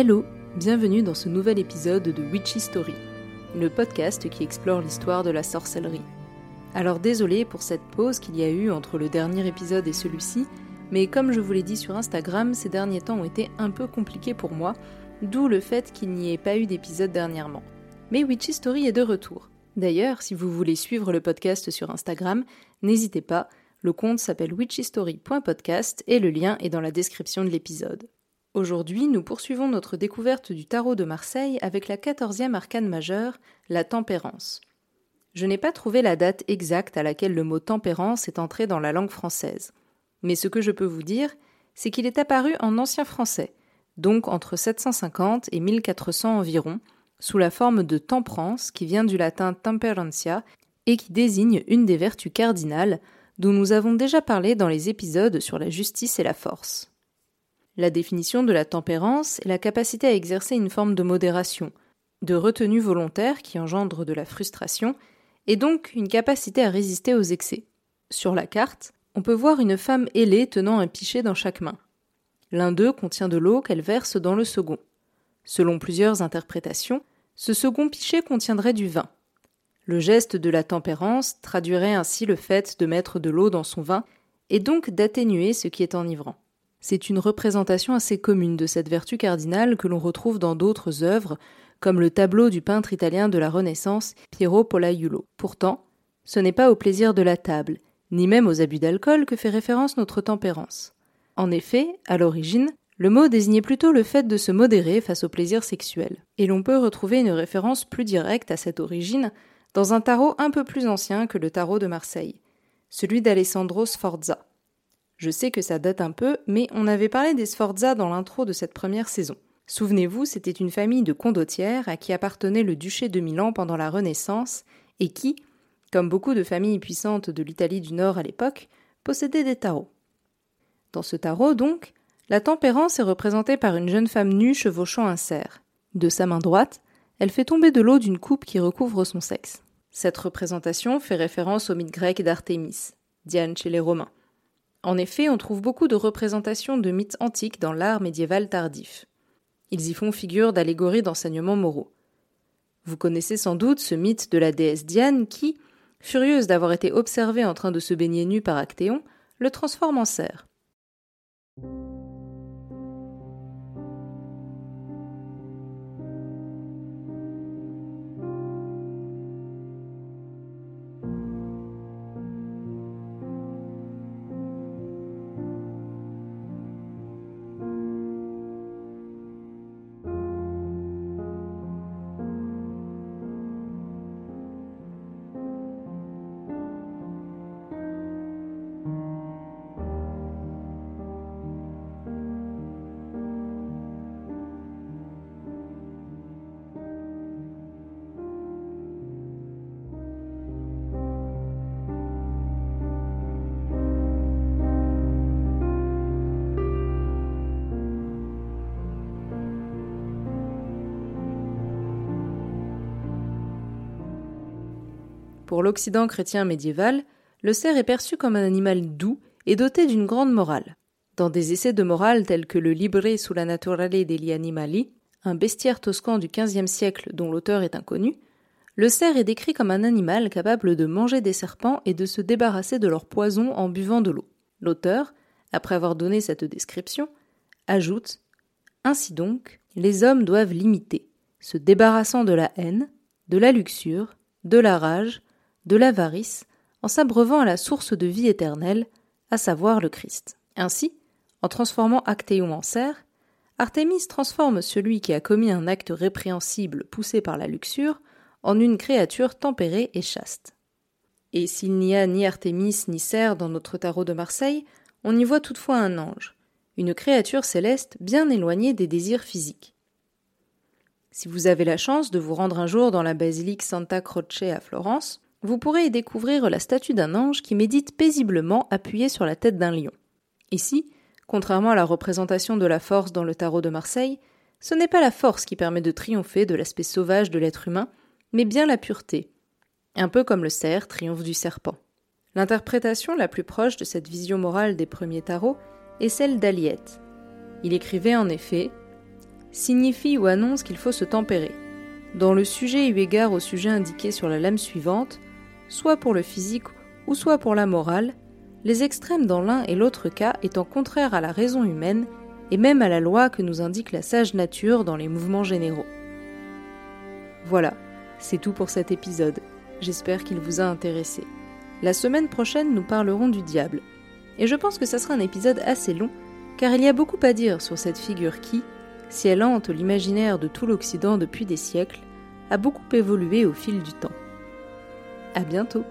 Hello, bienvenue dans ce nouvel épisode de Witchy Story, le podcast qui explore l'histoire de la sorcellerie. Alors désolé pour cette pause qu'il y a eu entre le dernier épisode et celui-ci, mais comme je vous l'ai dit sur Instagram, ces derniers temps ont été un peu compliqués pour moi, d'où le fait qu'il n'y ait pas eu d'épisode dernièrement. Mais Witchy Story est de retour. D'ailleurs, si vous voulez suivre le podcast sur Instagram, n'hésitez pas, le compte s'appelle witchystory.podcast et le lien est dans la description de l'épisode. Aujourd'hui, nous poursuivons notre découverte du tarot de Marseille avec la quatorzième arcane majeure, la tempérance. Je n'ai pas trouvé la date exacte à laquelle le mot tempérance est entré dans la langue française. Mais ce que je peux vous dire, c'est qu'il est apparu en ancien français, donc entre 750 et 1400 environ, sous la forme de temperance qui vient du latin temperantia et qui désigne une des vertus cardinales dont nous avons déjà parlé dans les épisodes sur la justice et la force. La définition de la tempérance est la capacité à exercer une forme de modération, de retenue volontaire qui engendre de la frustration, et donc une capacité à résister aux excès. Sur la carte, on peut voir une femme ailée tenant un pichet dans chaque main. L'un d'eux contient de l'eau qu'elle verse dans le second. Selon plusieurs interprétations, ce second pichet contiendrait du vin. Le geste de la tempérance traduirait ainsi le fait de mettre de l'eau dans son vin et donc d'atténuer ce qui est enivrant. C'est une représentation assez commune de cette vertu cardinale que l'on retrouve dans d'autres œuvres, comme le tableau du peintre italien de la Renaissance Piero Polaiuolo. Pourtant, ce n'est pas au plaisir de la table, ni même aux abus d'alcool que fait référence notre tempérance. En effet, à l'origine, le mot désignait plutôt le fait de se modérer face au plaisir sexuel. Et l'on peut retrouver une référence plus directe à cette origine dans un tarot un peu plus ancien que le tarot de Marseille, celui d'Alessandro Sforza. Je sais que ça date un peu, mais on avait parlé des Sforza dans l'intro de cette première saison. Souvenez-vous, c'était une famille de condottières à qui appartenait le duché de Milan pendant la Renaissance et qui, comme beaucoup de familles puissantes de l'Italie du Nord à l'époque, possédait des tarots. Dans ce tarot, donc, la tempérance est représentée par une jeune femme nue chevauchant un cerf. De sa main droite, elle fait tomber de l'eau d'une coupe qui recouvre son sexe. Cette représentation fait référence au mythe grec d'Artémis, Diane chez les Romains. En effet, on trouve beaucoup de représentations de mythes antiques dans l'art médiéval tardif. Ils y font figure d'allégories d'enseignements moraux. Vous connaissez sans doute ce mythe de la déesse Diane qui, furieuse d'avoir été observée en train de se baigner nue par Actéon, le transforme en cerf. Pour l'Occident chrétien médiéval, le cerf est perçu comme un animal doux et doté d'une grande morale. Dans des essais de morale tels que le Libre sulla naturale degli animali, un bestiaire toscan du XVe siècle dont l'auteur est inconnu, le cerf est décrit comme un animal capable de manger des serpents et de se débarrasser de leur poison en buvant de l'eau. L'auteur, après avoir donné cette description, ajoute Ainsi donc, les hommes doivent l'imiter, se débarrassant de la haine, de la luxure, de la rage, de l'avarice, en s'abreuvant à la source de vie éternelle, à savoir le Christ. Ainsi, en transformant Actéon en cerf, Artémis transforme celui qui a commis un acte répréhensible poussé par la luxure en une créature tempérée et chaste. Et s'il n'y a ni Artémis ni cerf dans notre tarot de Marseille, on y voit toutefois un ange, une créature céleste bien éloignée des désirs physiques. Si vous avez la chance de vous rendre un jour dans la basilique Santa Croce à Florence, vous pourrez y découvrir la statue d'un ange qui médite paisiblement appuyé sur la tête d'un lion. Ici, contrairement à la représentation de la force dans le tarot de Marseille, ce n'est pas la force qui permet de triompher de l'aspect sauvage de l'être humain, mais bien la pureté, un peu comme le cerf triomphe du serpent. L'interprétation la plus proche de cette vision morale des premiers tarots est celle d'Aliette. Il écrivait en effet signifie ou annonce qu'il faut se tempérer. Dans le sujet eu égard au sujet indiqué sur la lame suivante, soit pour le physique ou soit pour la morale, les extrêmes dans l'un et l'autre cas étant contraires à la raison humaine et même à la loi que nous indique la sage nature dans les mouvements généraux. Voilà, c'est tout pour cet épisode. J'espère qu'il vous a intéressé. La semaine prochaine, nous parlerons du diable. Et je pense que ça sera un épisode assez long, car il y a beaucoup à dire sur cette figure qui, si elle hante l'imaginaire de tout l'Occident depuis des siècles, a beaucoup évolué au fil du temps. À bientôt!